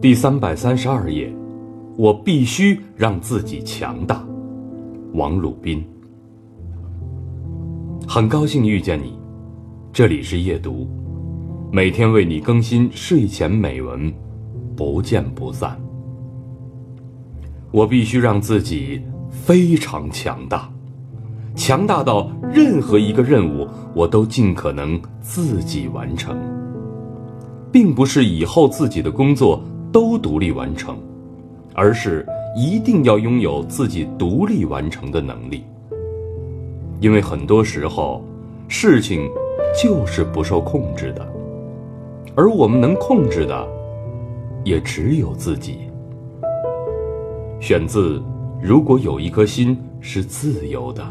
第三百三十二页，我必须让自己强大。王鲁宾。很高兴遇见你，这里是夜读，每天为你更新睡前美文，不见不散。我必须让自己非常强大，强大到任何一个任务我都尽可能自己完成，并不是以后自己的工作。都独立完成，而是一定要拥有自己独立完成的能力。因为很多时候，事情就是不受控制的，而我们能控制的，也只有自己。选自《如果有一颗心是自由的》。